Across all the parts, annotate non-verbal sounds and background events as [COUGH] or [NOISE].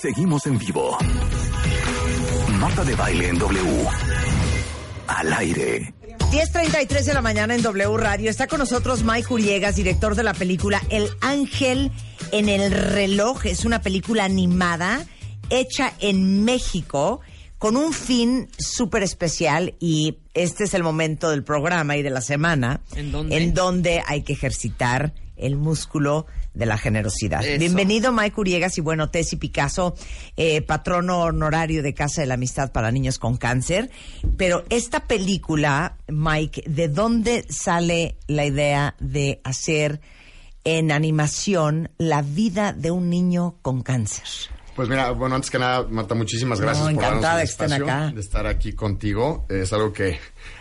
Seguimos en vivo. Marta de baile en W. Al aire. 10.33 de la mañana en W Radio. Está con nosotros Mike Uriegas, director de la película El Ángel en el reloj. Es una película animada hecha en México con un fin súper especial y este es el momento del programa y de la semana ¿En donde hay que ejercitar el músculo de la generosidad. Eso. Bienvenido Mike Uriegas y bueno, Tessy Picasso, eh, patrono honorario de Casa de la Amistad para Niños con Cáncer. Pero esta película, Mike, ¿de dónde sale la idea de hacer en animación la vida de un niño con cáncer? Pues mira, bueno, antes que nada, Marta, muchísimas gracias No, por darnos encantada el que estén espacio acá. de estar aquí contigo. Es algo que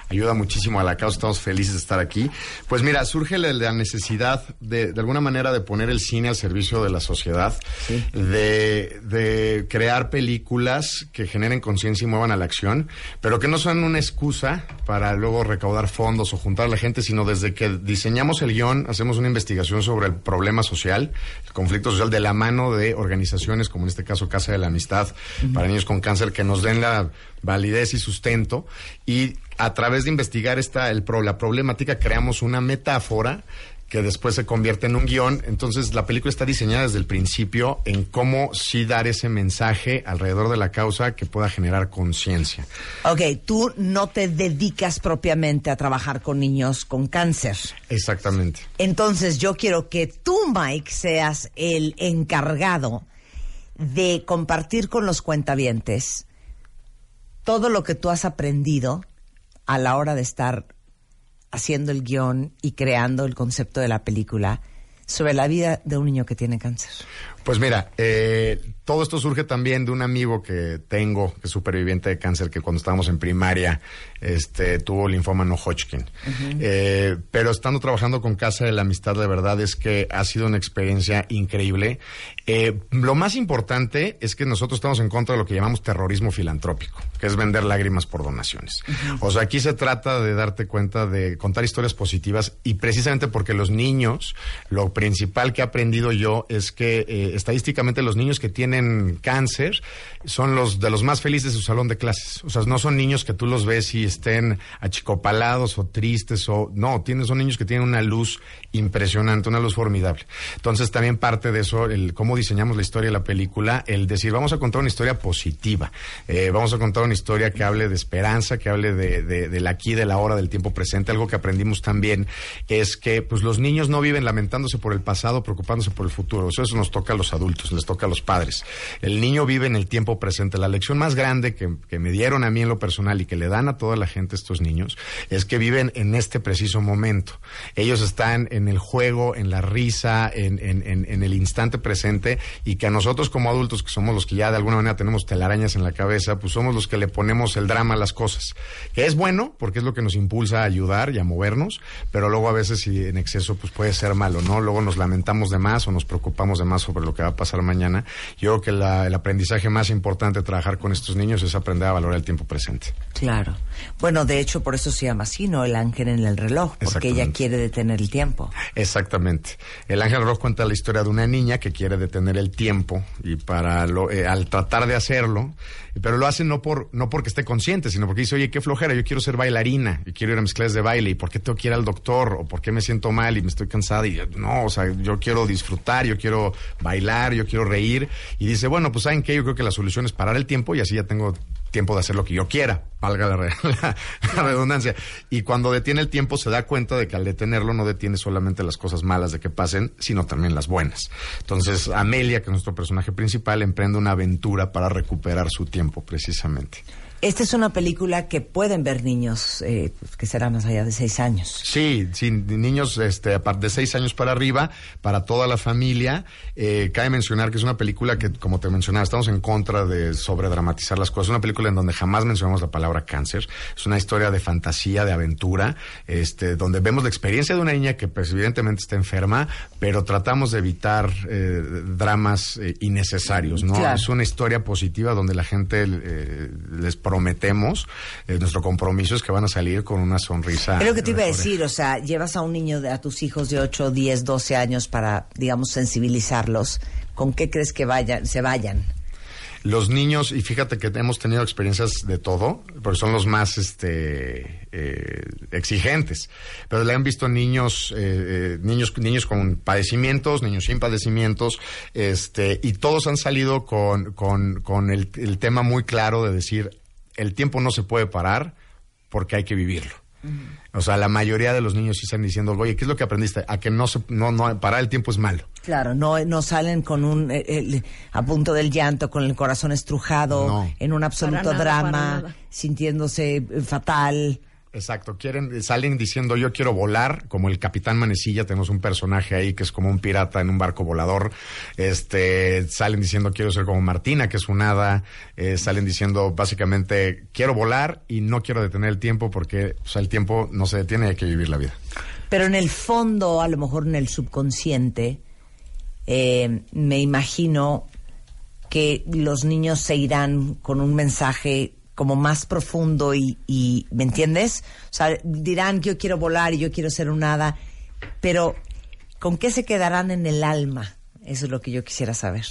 ayuda muchísimo a la causa. Estamos felices de estar aquí. Pues mira, surge la, necesidad de, de alguna manera, de poner el cine al servicio de la sociedad, de, de crear películas que generen conciencia y muevan a la acción, pero que no sean una excusa para luego recaudar fondos o juntar a la gente, sino desde que diseñamos el guion, hacemos una investigación sobre el problema social, el conflicto social, de la mano de organizaciones como en este caso Casa de la Amistad para niños con cáncer, que nos den la validez y sustento y a través de investigar esta, el, pro- la problemática creamos una metáfora que después se convierte en un guion. Entonces, la película está diseñada desde el principio en cómo sí dar ese mensaje alrededor de la causa que pueda generar conciencia. Ok, tú no te dedicas propiamente a trabajar con niños con cáncer. Exactamente. Entonces yo quiero que tú, Mike, seas el encargado de compartir con los cuentavientes todo lo que tú has aprendido a la hora de estar haciendo el guion y creando el concepto de la película sobre la vida de un niño que tiene cáncer. Pues mira, eh, todo esto surge también de un amigo que tengo, que es superviviente de cáncer, que cuando estábamos en primaria este, tuvo linfoma no Hodgkin. Eh, pero estando trabajando con Casa de la Amistad, la verdad es que ha sido una experiencia increíble. Eh, lo más importante es que nosotros estamos en contra de lo que llamamos terrorismo filantrópico, que es vender lágrimas por donaciones. O sea, aquí se trata de darte cuenta de contar historias positivas y precisamente porque los niños, lo principal que he aprendido yo es que eh, estadísticamente los niños que tienen cáncer son los de los más felices de su salón de clases. O sea, no son niños que tú los ves y estén achicopalados o tristes o no, tienen, son niños que tienen una luz impresionante, una luz formidable. Entonces también parte de eso, el cómo diseñamos la historia de la película, el decir, vamos a contar una historia positiva, eh, vamos a contar una historia que hable de esperanza, que hable de, de, del aquí, de la hora, del tiempo presente. Algo que aprendimos también es que pues los niños no viven lamentándose por el pasado, preocupándose por el futuro. O sea, eso nos toca a los adultos, les toca a los padres. El niño vive en el tiempo presente. La lección más grande que, me dieron a mí en lo personal y que le dan a toda la gente estos niños es que viven en este preciso momento. Ellos están en el juego, en la risa, en, el instante presente y que a nosotros como adultos, que somos los que ya de alguna manera tenemos telarañas en la cabeza, pues somos los que le ponemos el drama a las cosas. Es bueno porque es lo que nos impulsa a ayudar y a movernos, pero luego a veces si en exceso pues puede ser malo, ¿no? Luego nos lamentamos de más o nos preocupamos de más sobre lo que va a pasar mañana. Yo creo que la- el aprendizaje más importante de trabajar con estos niños es aprender a valorar el tiempo presente. Claro. Bueno, de hecho, por eso se llama así, ¿no? El ángel en el reloj, porque ella quiere detener el tiempo. Exactamente. El Ángel Rojo cuenta la historia de una niña que quiere detener el tiempo y para lo, eh, al tratar de hacerlo, pero lo hace no por no porque esté consciente, sino porque dice, oye, qué flojera, yo quiero ser bailarina y quiero ir a mis clases de baile y por qué tengo que ir al doctor o por qué me siento mal y me estoy cansada y no, o sea, yo quiero disfrutar, yo quiero bailar, yo quiero reír. Y dice, bueno, pues saben qué, yo creo que la solución es parar el tiempo y así ya tengo tiempo de hacer lo que yo quiera, valga la, re- [LAUGHS] la- la redundancia. Y cuando detiene el tiempo se da cuenta de que al detenerlo no detiene solamente las cosas malas de que pasen, sino también las buenas. Entonces, Amelia, que es nuestro personaje principal, emprende una aventura para recuperar su tiempo precisamente. Esta es una película que pueden ver niños eh, pues, que serán más allá de seis años. Sí, sí, niños este, de seis años para arriba, para toda la familia. Eh, cabe mencionar que es una película que, como te mencionaba, estamos en contra de sobredramatizar las cosas. Es una película en donde jamás mencionamos la palabra cáncer. Es una historia de fantasía, de aventura, este, donde vemos la experiencia de una niña que, pues, evidentemente está enferma, pero tratamos de evitar eh, dramas eh, innecesarios, ¿no? Claro. Es una historia positiva donde la gente eh, les prometemos, eh, nuestro compromiso es que van a salir con una sonrisa. Es lo que te iba a decir, o sea, llevas a un niño, de, a tus hijos de 8, 10, 12 años para, digamos, sensibilizarlos. ¿Con qué crees que vayan, se vayan? Los niños, y fíjate que hemos tenido experiencias de todo, porque son los más este, eh, exigentes, pero le han visto niños, eh, eh, niños, niños con padecimientos, niños sin padecimientos, este, y todos han salido con, con, con el, el tema muy claro de decir, el tiempo no se puede parar porque hay que vivirlo. O sea, la mayoría de los niños sí están diciendo, oye, ¿qué es lo que aprendiste? A que no se, no, no, parar el tiempo es malo. Claro, no, no salen con un, eh, a punto del llanto, con el corazón estrujado, en un absoluto drama, sintiéndose eh, fatal. Exacto, quieren, salen diciendo yo quiero volar, como el Capitán Manecilla, tenemos un personaje ahí que es como un pirata en un barco volador, este, salen diciendo quiero ser como Martina, que es un hada, eh, salen diciendo básicamente quiero volar y no quiero detener el tiempo porque el tiempo no se detiene, hay que vivir la vida. Pero en el fondo, a lo mejor en el subconsciente, eh, me imagino que los niños se irán con un mensaje como más profundo y, ¿me entiendes? O sea, dirán yo quiero volar y yo quiero ser un hada, pero ¿con qué se quedarán en el alma? Eso es lo que yo quisiera saber.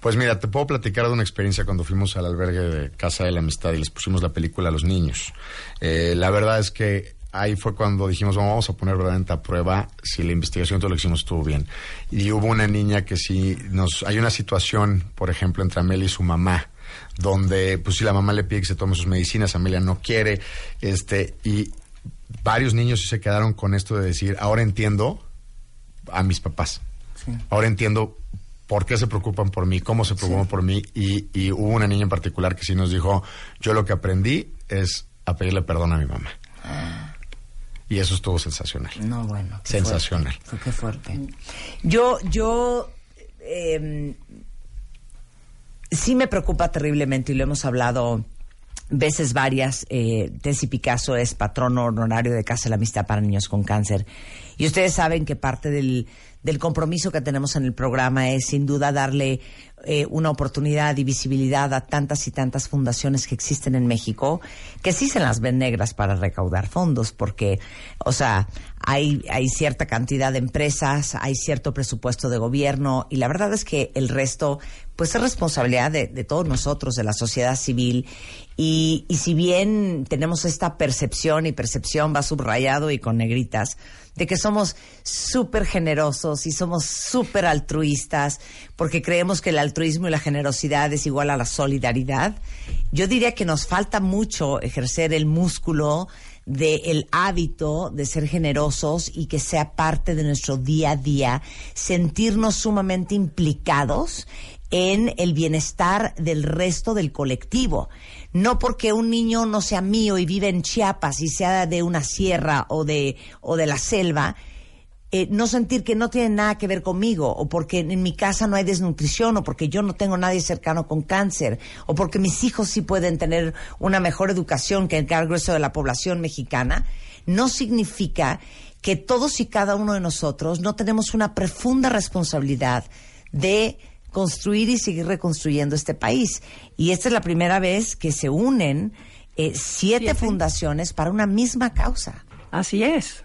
Pues mira, te puedo platicar de una experiencia cuando fuimos al albergue de Casa de la Amistad y les pusimos la película a los niños. Eh, la verdad es que ahí fue cuando dijimos, vamos a poner verdaderamente a prueba si la investigación, todo lo que hicimos estuvo bien. Y hubo una niña que sí nos... Hay una situación, por ejemplo, entre Amelia y su mamá, donde pues si la mamá le pide que se tome sus medicinas, Amelia no quiere, este, y varios niños se quedaron con esto de decir, ahora entiendo a mis papás. Ahora entiendo por qué se preocupan por mí, cómo se preocupan por mí, y, y, hubo una niña en particular que sí nos dijo, yo lo que aprendí es a pedirle perdón a mi mamá. Ah. Y eso estuvo sensacional. No, bueno. Sensacional. Fuerte, qué fuerte. Yo, yo eh, sí me preocupa terriblemente y lo hemos hablado veces varias. Eh, Tessy Picasso es patrono honorario de Casa de la Amistad para Niños con Cáncer. Y ustedes saben que parte del, del compromiso que tenemos en el programa es sin duda darle eh, una oportunidad y visibilidad a tantas y tantas fundaciones que existen en México, que sí se las ven negras para recaudar fondos, porque, o sea, hay, hay cierta cantidad de empresas, hay cierto presupuesto de gobierno, y la verdad es que el resto, pues es responsabilidad de, de todos nosotros, de la sociedad civil, y, y si bien tenemos esta percepción, y percepción va subrayado y con negritas, de que somos súper generosos y somos súper altruistas, porque creemos que el altruismo y la generosidad es igual a la solidaridad. Yo diría que nos falta mucho ejercer el músculo del hábito de ser generosos y que sea parte de nuestro día a día, sentirnos sumamente implicados en el bienestar del resto del colectivo. No porque un niño no sea mío y vive en Chiapas y sea de una sierra o de, o de la selva, eh, no sentir que no tiene nada que ver conmigo, o porque en mi casa no hay desnutrición, o porque yo no tengo nadie cercano con cáncer, o porque mis hijos sí pueden tener una mejor educación que el grueso de la población mexicana, no significa que todos y cada uno de nosotros no tenemos una profunda responsabilidad de construir y seguir reconstruyendo este país. Y esta es la primera vez que se unen eh, siete, fundaciones para una misma causa. Así es.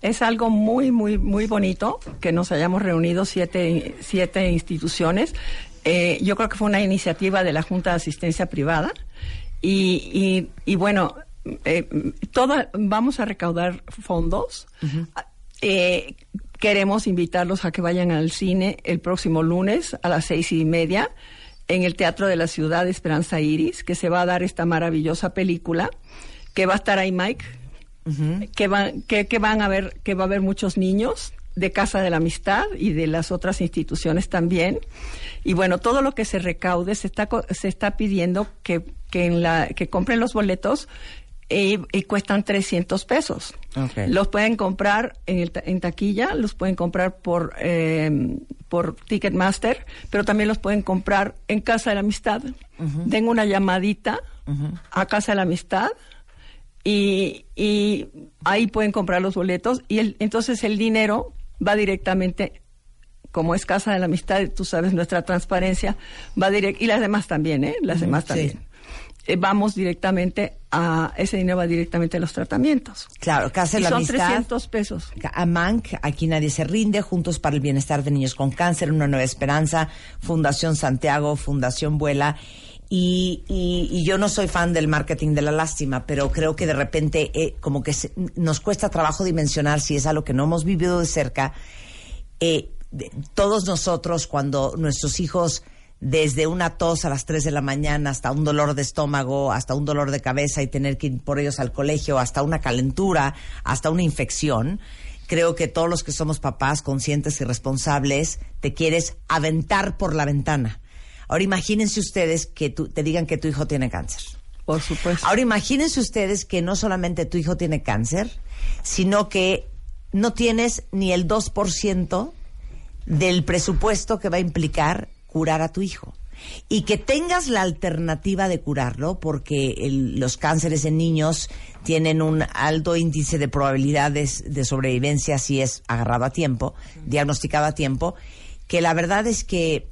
Es algo muy, muy, muy bonito que nos hayamos reunido siete, siete instituciones. Eh, yo creo que fue una iniciativa de la Junta de Asistencia Privada. Y, y, bueno, eh, vamos a recaudar fondos. eh, queremos invitarlos a que vayan al cine el próximo lunes a las seis y media en el Teatro de la Ciudad de Esperanza Iris, que se va a dar esta maravillosa película, que va a estar ahí Mike, que, van, que, van a ver, que va a haber muchos niños de Casa de la Amistad y de las otras instituciones también. Y bueno, todo lo que se recaude se está, se está pidiendo que, que, en la, que compren los boletos y, cuestan 300 pesos. Los pueden comprar en, el, en taquilla, los pueden comprar por, eh, por Ticketmaster, pero también los pueden comprar en Casa de la Amistad. Den una llamadita a Casa de la Amistad y, y ahí pueden comprar los boletos y el, entonces el dinero va directamente como es Casa de la Amistad, tú sabes nuestra transparencia, va directo, y las demás también, ¿eh? Las demás también eh, vamos directamente a ese dinero va directamente a los tratamientos. Claro, Y la son Amistad. 300 pesos. A MANC, Aquí Nadie Se Rinde, Juntos para el Bienestar de Niños con Cáncer, Una Nueva Esperanza, Fundación Santiago, Fundación Vuela. Y, y- y yo no soy fan del marketing de la lástima, pero creo que de repente eh, como que se- nos cuesta trabajo dimensionar si es algo que no hemos vivido de cerca. Eh, de- todos nosotros cuando nuestros hijos desde una tos a las 3 de la mañana hasta un dolor de estómago, hasta un dolor de cabeza y tener que ir por ellos al colegio, hasta una calentura, hasta una infección, creo que todos los que somos papás conscientes y responsables te quieres aventar por la ventana. Ahora imagínense ustedes que tu- te digan que tu hijo tiene cáncer. Por supuesto. Ahora imagínense ustedes que no solamente tu hijo tiene cáncer, sino que no tienes ni el 2% del presupuesto que va a implicar curar a tu hijo. Y que tengas la alternativa de curarlo, porque el- los cánceres en niños tienen un alto índice de probabilidades de sobrevivencia si es agarrado a tiempo, diagnosticado a tiempo, que la verdad es que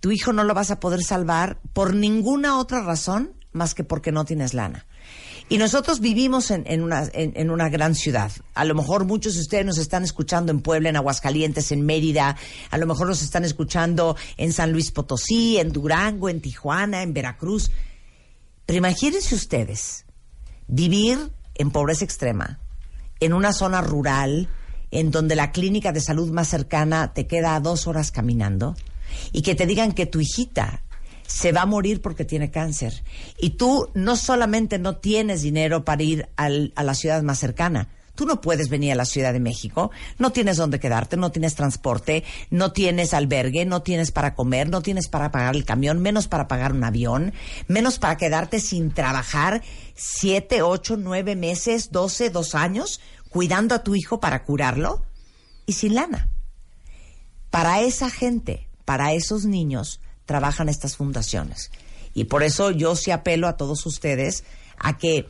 tu hijo no lo vas a poder salvar por ninguna otra razón más que porque no tienes lana. Y nosotros vivimos en, en una, en, en una gran ciudad. A lo mejor muchos de ustedes nos están escuchando en Puebla, en Aguascalientes, en Mérida. A lo mejor nos están escuchando en San Luis Potosí, en Durango, en Tijuana, en Veracruz. Pero imagínense ustedes vivir en pobreza extrema, en una zona rural, en donde la clínica de salud más cercana te queda a dos horas caminando, y que te digan que tu hijita se va a morir porque tiene cáncer, y tú no solamente no tienes dinero para ir al- a la ciudad más cercana, Tú no puedes venir a la Ciudad de México, no tienes dónde quedarte, no tienes transporte, no tienes albergue, no tienes para comer, no tienes para pagar el camión, menos para pagar un avión, menos para quedarte sin trabajar siete, ocho, nueve meses, doce, dos años, cuidando a tu hijo para curarlo y sin lana. Para esa gente, para esos niños, trabajan estas fundaciones. Y por eso yo sí apelo a todos ustedes a que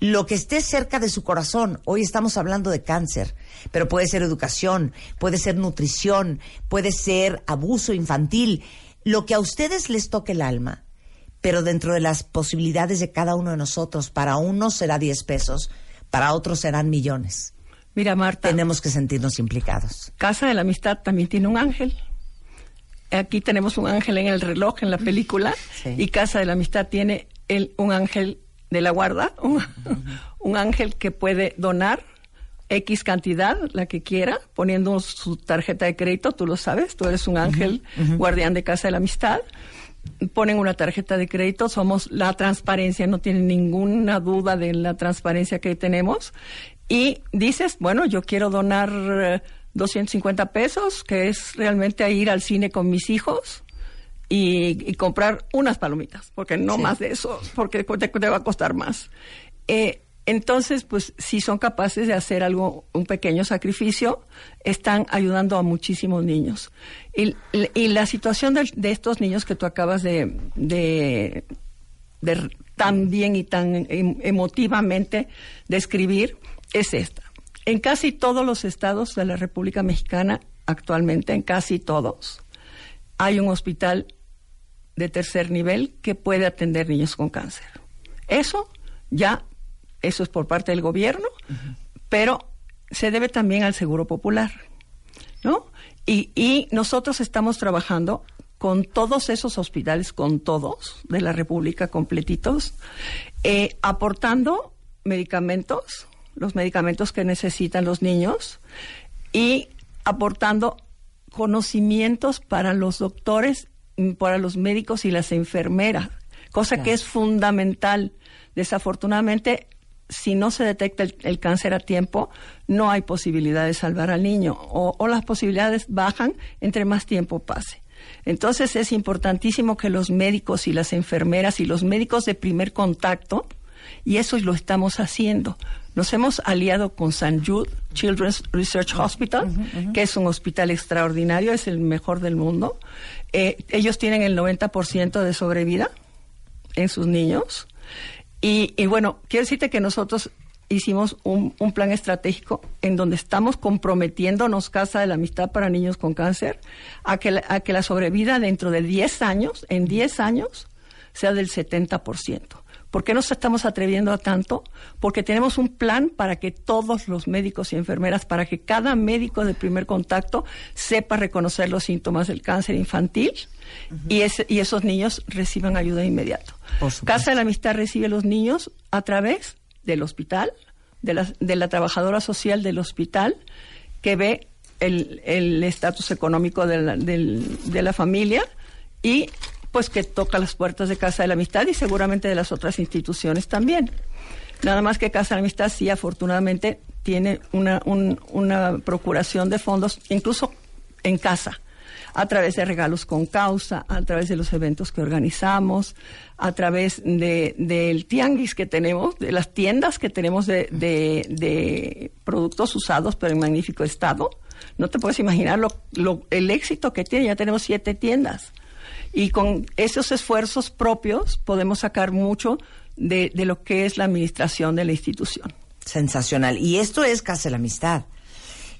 lo que esté cerca de su corazón, hoy estamos hablando de cáncer, pero puede ser educación, puede ser nutrición, puede ser abuso infantil, lo que a ustedes les toque el alma, pero dentro de las posibilidades de cada uno de nosotros, para unos será 10 pesos, para otros serán millones. Mira, Marta, Tenemos que sentirnos implicados. Casa de la Amistad también tiene un ángel. Aquí tenemos un ángel en el reloj, en la película, Sí. y Casa de la Amistad tiene el, un ángel de la guarda, un, [LAUGHS] un ángel que puede donar X cantidad, la que quiera, poniendo su tarjeta de crédito, tú lo sabes, tú eres un ángel guardián de Casa de la Amistad. Ponen una tarjeta de crédito, somos la transparencia, no tienen ninguna duda de la transparencia que tenemos. Y dices, bueno, yo quiero donar eh, 250 pesos, que es realmente ir al cine con mis hijos y, y comprar unas palomitas, porque no Sí. más de eso, porque te, te va a costar más. Eh, entonces, pues, si son capaces de hacer algo, un pequeño sacrificio, están ayudando a muchísimos niños. Y, y la situación de, de estos niños que tú acabas de, de, de tan bien y tan em- emotivamente describir es esta. En casi todos los estados de la República Mexicana, actualmente, en casi todos, hay un hospital de tercer nivel que puede atender niños con cáncer. Eso ya, eso es por parte del gobierno, pero se debe también al Seguro Popular, ¿no? Y, y nosotros estamos trabajando con todos esos hospitales, con todos de la República completitos, eh, aportando medicamentos, los medicamentos que necesitan los niños, y aportando conocimientos para los doctores, mm, para los médicos y las enfermeras, cosa que es fundamental. Desafortunadamente, si no se detecta el, el cáncer a tiempo, no hay posibilidad de salvar al niño o, o las posibilidades bajan entre más tiempo pase. Entonces es importantísimo que los médicos y las enfermeras y los médicos de primer contacto, y eso lo estamos haciendo. Nos hemos aliado con St. Jude Children's Research Hospital, que es un hospital extraordinario, es el mejor del mundo. Eh, ellos tienen el 90% de sobrevida en sus niños. Y, y bueno, quiero decirte que nosotros hicimos un, un plan estratégico en donde estamos comprometiéndonos Casa de la Amistad para Niños con Cáncer a que la, a que la sobrevida dentro de 10 años, en 10 años, sea del 70%. ¿Por qué nos estamos atreviendo a tanto? Porque tenemos un plan para que todos los médicos y enfermeras, para que cada médico de primer contacto sepa reconocer los síntomas del cáncer infantil y, y esos niños reciban ayuda inmediata. Casa de la Amistad recibe a los niños a través del hospital, de la, de la trabajadora social del hospital, que ve el estatus económico de la, de la familia y pues que toca las puertas de Casa de la Amistad y seguramente de las otras instituciones también. Nada más que Casa de la Amistad sí afortunadamente tiene una, una procuración de fondos, incluso en casa, a través de regalos con causa, a través de los eventos que organizamos, a través de, del tianguis que tenemos, de las tiendas que tenemos de, de, de productos usados pero en magnífico estado. No te puedes imaginar lo, lo, el éxito que tiene, ya tenemos siete tiendas. Y con esos esfuerzos propios podemos sacar mucho de, de lo que es la administración de la institución. Sensacional. Y esto es Casa de la Amistad.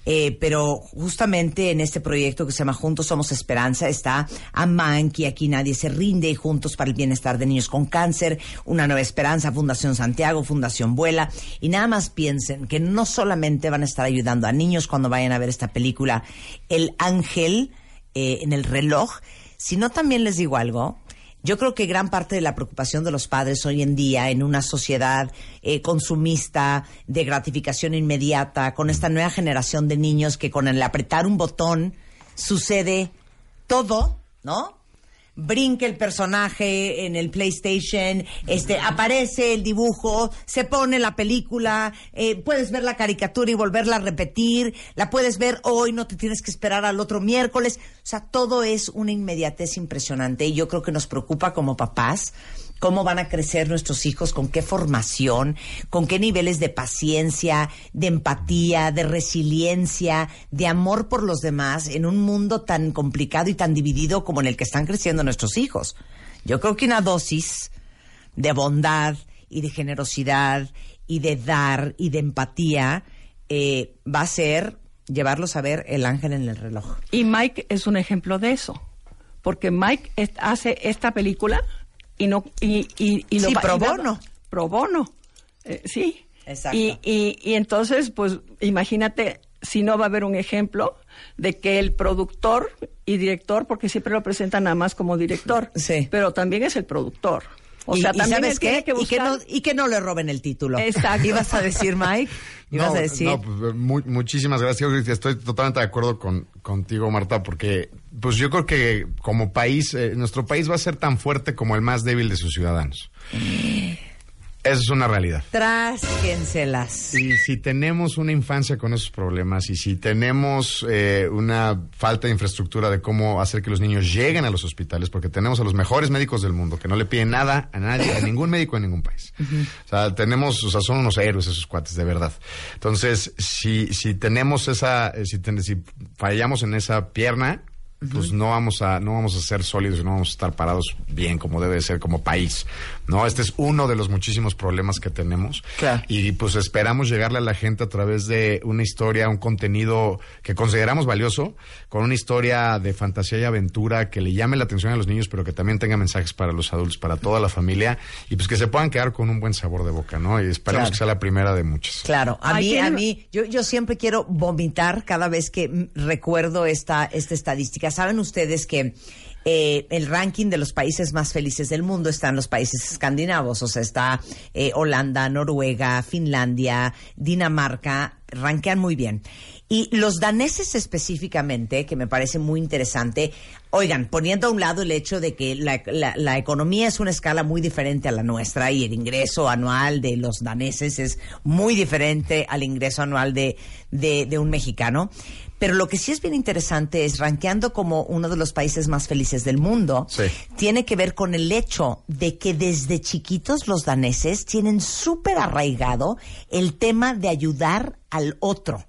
Eh, pero justamente en este proyecto que se llama Juntos Somos Esperanza está Amanki, aquí nadie se rinde, Juntos para el Bienestar de Niños con Cáncer, Una Nueva Esperanza, Fundación Santiago, Fundación Vuela. Y nada más piensen que no solamente van a estar ayudando a niños cuando vayan a ver esta película, El Ángel eh, en el reloj, si no, también les digo algo. Yo creo que gran parte de la preocupación de los padres hoy en día en una sociedad eh, consumista, de gratificación inmediata, con esta nueva generación de niños que con el apretar un botón sucede todo, ¿no? Brinca el personaje en el PlayStation, este, aparece el dibujo, se pone la película, eh, puedes ver la caricatura y volverla a repetir, la puedes ver hoy, no te tienes que esperar al otro miércoles. O sea, todo es una inmediatez impresionante y yo creo que nos preocupa como papás cómo van a crecer nuestros hijos, con qué formación, con qué niveles de paciencia, de empatía, de resiliencia, de amor por los demás en un mundo tan complicado y tan dividido como en el que están creciendo nuestros hijos. Yo creo que una dosis de bondad y de generosidad y de dar y de empatía eh, va a ser llevarlos a ver el ángel en el reloj. Y Mike es un ejemplo de eso, porque Mike hace esta película y no y, y, y lo sí, pro bono. Pro bono, eh, sí. Exacto. Y, y, y entonces, pues imagínate si no va a haber un ejemplo de que el productor y director, porque siempre lo presentan nada más como director, sí. pero también es el productor. O sea, también ¿sabes qué? que buscar... y, que no, y que no le roben el título. Exacto. [LAUGHS] ¿Ibas a decir, Mike? ¿Ibas no, a decir? No, pues, muy, muchísimas gracias. Estoy totalmente de acuerdo con, contigo, Marta, porque pues yo creo que como país, eh, nuestro país va a ser tan fuerte como el más débil de sus ciudadanos. Esa es una realidad. Trásquenselas. Y si tenemos una infancia con esos problemas y si tenemos eh, una falta de infraestructura de cómo hacer que los niños lleguen a los hospitales, porque tenemos a los mejores médicos del mundo que no le piden nada a nadie, a ningún médico en ningún país. O sea, tenemos, o sea, son unos héroes esos cuates, de verdad. Entonces, si, si tenemos esa, eh, si, ten, si fallamos en esa pierna, pues no vamos a no vamos a ser sólidos y no vamos a estar parados bien como debe ser como país no este es uno de los muchísimos problemas que tenemos claro. y pues esperamos llegarle a la gente a través de una historia un contenido que consideramos valioso con una historia de fantasía y aventura que le llame la atención a los niños pero que también tenga mensajes para los adultos para toda la familia y pues que se puedan quedar con un buen sabor de boca no y esperemos Claro. que sea la primera de muchas Claro, a Ay, mí, a mí, yo, yo siempre quiero vomitar cada vez que recuerdo esta, esta estadística. Saben ustedes que eh, el ranking de los países más felices del mundo está en los países escandinavos, o sea, está eh, Holanda, Noruega, Finlandia, Dinamarca, rankean muy bien. Y los daneses específicamente, que me parece muy interesante, oigan, poniendo a un lado el hecho de que la, la- la economía es una escala muy diferente a la nuestra y el ingreso anual de los daneses es muy diferente al ingreso anual de, de, de un mexicano. Pero lo que sí es bien interesante es, rankeando como uno de los países más felices del mundo, Sí. tiene que ver con el hecho de que desde chiquitos los daneses tienen súper arraigado el tema de ayudar al otro.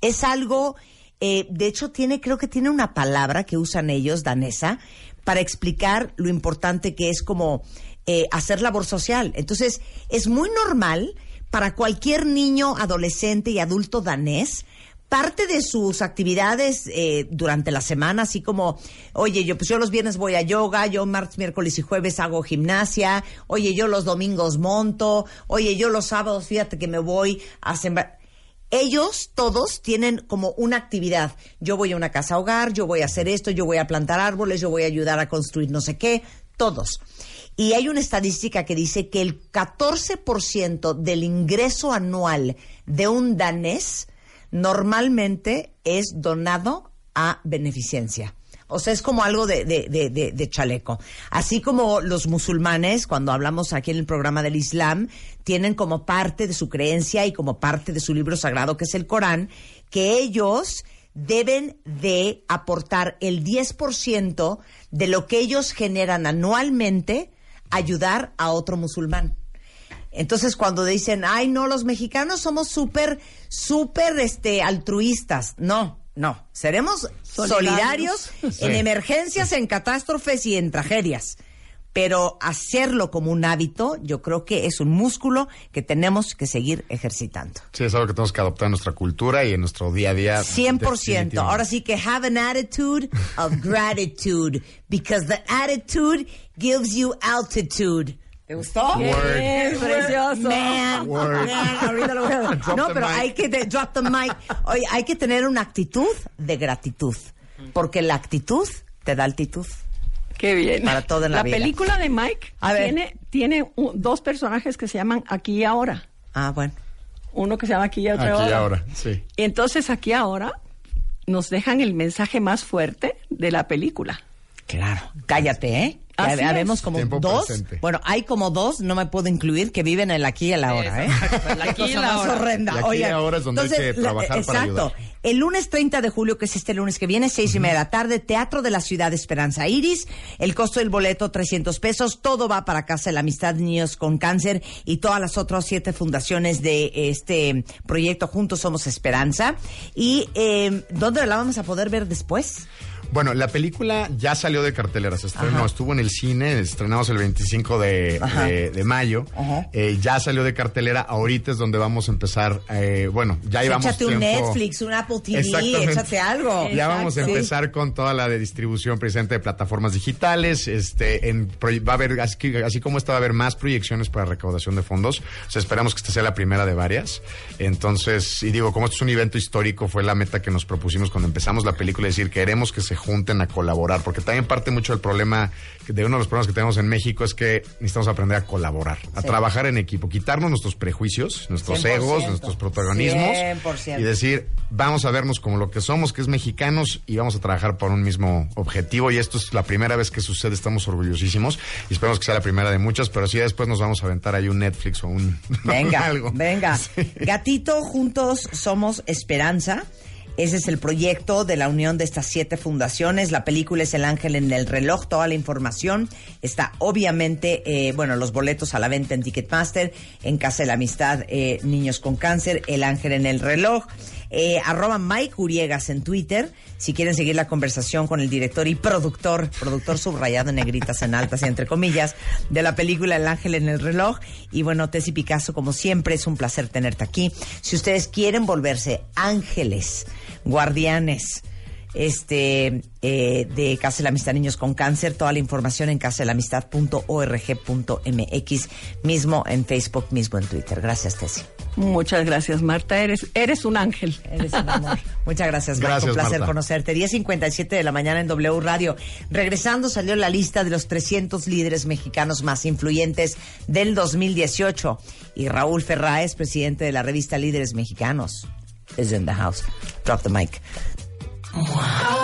Es algo, eh, de hecho tiene, creo que tiene una palabra que usan ellos, danesa, para explicar lo importante que es como eh, hacer labor social. Entonces, es muy normal para cualquier niño, adolescente y adulto danés parte de sus actividades eh, durante la semana, así como, oye, yo pues yo los viernes voy a yoga, yo martes, miércoles y jueves hago gimnasia, oye, yo los domingos monto, oye, yo los sábados, fíjate que me voy a sembrar. Ellos todos tienen como una actividad. Yo voy a una casa hogar, yo voy a hacer esto, yo voy a plantar árboles, yo voy a ayudar a construir no sé qué, todos. Y hay una estadística que dice que el 14% del ingreso anual de un danés normalmente es donado a beneficencia. O sea, es como algo de, chaleco. Así como los musulmanes, cuando hablamos aquí en el programa del Islam, tienen como parte de su creencia y como parte de su libro sagrado, que es el Corán, que ellos deben de aportar el 10% de lo que ellos generan anualmente, ayudar a otro musulmán. Entonces, cuando dicen, ay, no, los mexicanos somos súper, súper este, altruistas. No, no. Seremos solidarios, en emergencias, en catástrofes y en tragedias. Pero hacerlo como un hábito, yo creo que es un músculo que tenemos que seguir ejercitando. Sí, es algo que tenemos que adoptar en nuestra cultura y en nuestro día a día. 100%. Ahora sí que have an attitude of gratitude, because the attitude gives you altitude. ¿Te gustó? Bien, precioso. Man, man, ahorita lo voy a... [LAUGHS] Drop No, pero mic. hay que de- drop the mic. Oye, hay que tener una actitud de gratitud, porque la actitud te da altitud. Qué bien. Para todo en la vida. película de Mike A ver. tiene, un- dos personajes que se llaman Aquí y Ahora. Ah, bueno. Uno que se llama Aquí y otro Aquí y ahora. ahora, sí. Y entonces Aquí y Ahora nos dejan el mensaje más fuerte de la película. Claro. Cállate, ¿eh? Así habemos como Tiempo dos. presente. Bueno, hay como dos, no me puedo incluir, que viven en el aquí y el ahora, ¿eh? El [LAUGHS] aquí y cosa el más ahora. horrenda. Y aquí y ahora es donde hay que la- trabajar para Exacto. ayudar. El lunes 30 de julio, que es este lunes que viene, seis y media de la tarde, Teatro de la Ciudad de Esperanza Iris. El costo del boleto, 300 pesos. Todo va para Casa de la Amistad Niños con Cáncer y todas las otras siete fundaciones de este proyecto Juntos Somos Esperanza. ¿Y eh, dónde la vamos a poder ver después? Bueno, la película ya salió de cartelera, se estrenó, Ajá. estuvo en el cine, estrenamos el 25 de, Ajá. de- de mayo, Ajá. Eh, ya salió de cartelera, ahorita es donde vamos a empezar, eh, bueno, ya llevamos Échate un tiempo- Netflix, un Apple TV, échate algo. Ya vamos a Sí. empezar con toda la de distribución presente de plataformas digitales. Este, en, va a haber, así, así como esta, va a haber más proyecciones para recaudación de fondos. O sea, esperamos que esta sea la primera de varias. Entonces, y digo, como esto es un evento histórico, fue la meta que nos propusimos cuando empezamos la película, decir, queremos que se junten a colaborar, porque también parte mucho del problema, de uno de los problemas que tenemos en México es que necesitamos aprender a colaborar, a Sí. trabajar en equipo, quitarnos nuestros prejuicios, nuestros 100%. egos, nuestros protagonismos 100%. y decir, vamos a vernos como lo que somos, que es mexicanos, y vamos a trabajar por un mismo objetivo. Y esto es la primera vez que sucede, estamos orgullosísimos. Y esperamos que sea la primera de muchas, pero sí después nos vamos a aventar ahí un Netflix o un [LAUGHS] Venga, algo. venga. [LAUGHS] Sí. Gatito, juntos somos esperanza. Ese es el proyecto de la unión de estas siete fundaciones. La película es El Ángel en el reloj. Toda la información está obviamente, eh, bueno, los boletos a la venta en Ticketmaster, en Casa de la Amistad, eh, Niños con Cáncer, El Ángel en el reloj. Eh, arroba Mike Uriegas en Twitter, si quieren seguir la conversación con el director y productor, productor subrayado en negritas, en altas y entre comillas, de la película El Ángel en el reloj. Y bueno, Tessy Picasso, como siempre, es un placer tenerte aquí. Si ustedes quieren volverse ángeles, guardianes, este eh, de Casa de la Amistad Niños con Cáncer, toda la información en casadelamistad.org.mx, mismo en Facebook, mismo en Twitter. Gracias, Tessy. Muchas gracias, Marta. Eres, eres un ángel. Eres un amor. Muchas gracias. Gracias, Un placer Marta. conocerte. 10.57 de la mañana en W Radio. Regresando, salió la lista de los 300 líderes mexicanos más influyentes del 2018. Y Raúl Ferráez, presidente de la revista Líderes Mexicanos, is in the house. Drop the mic. Wow.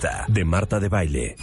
de Marta de Baile.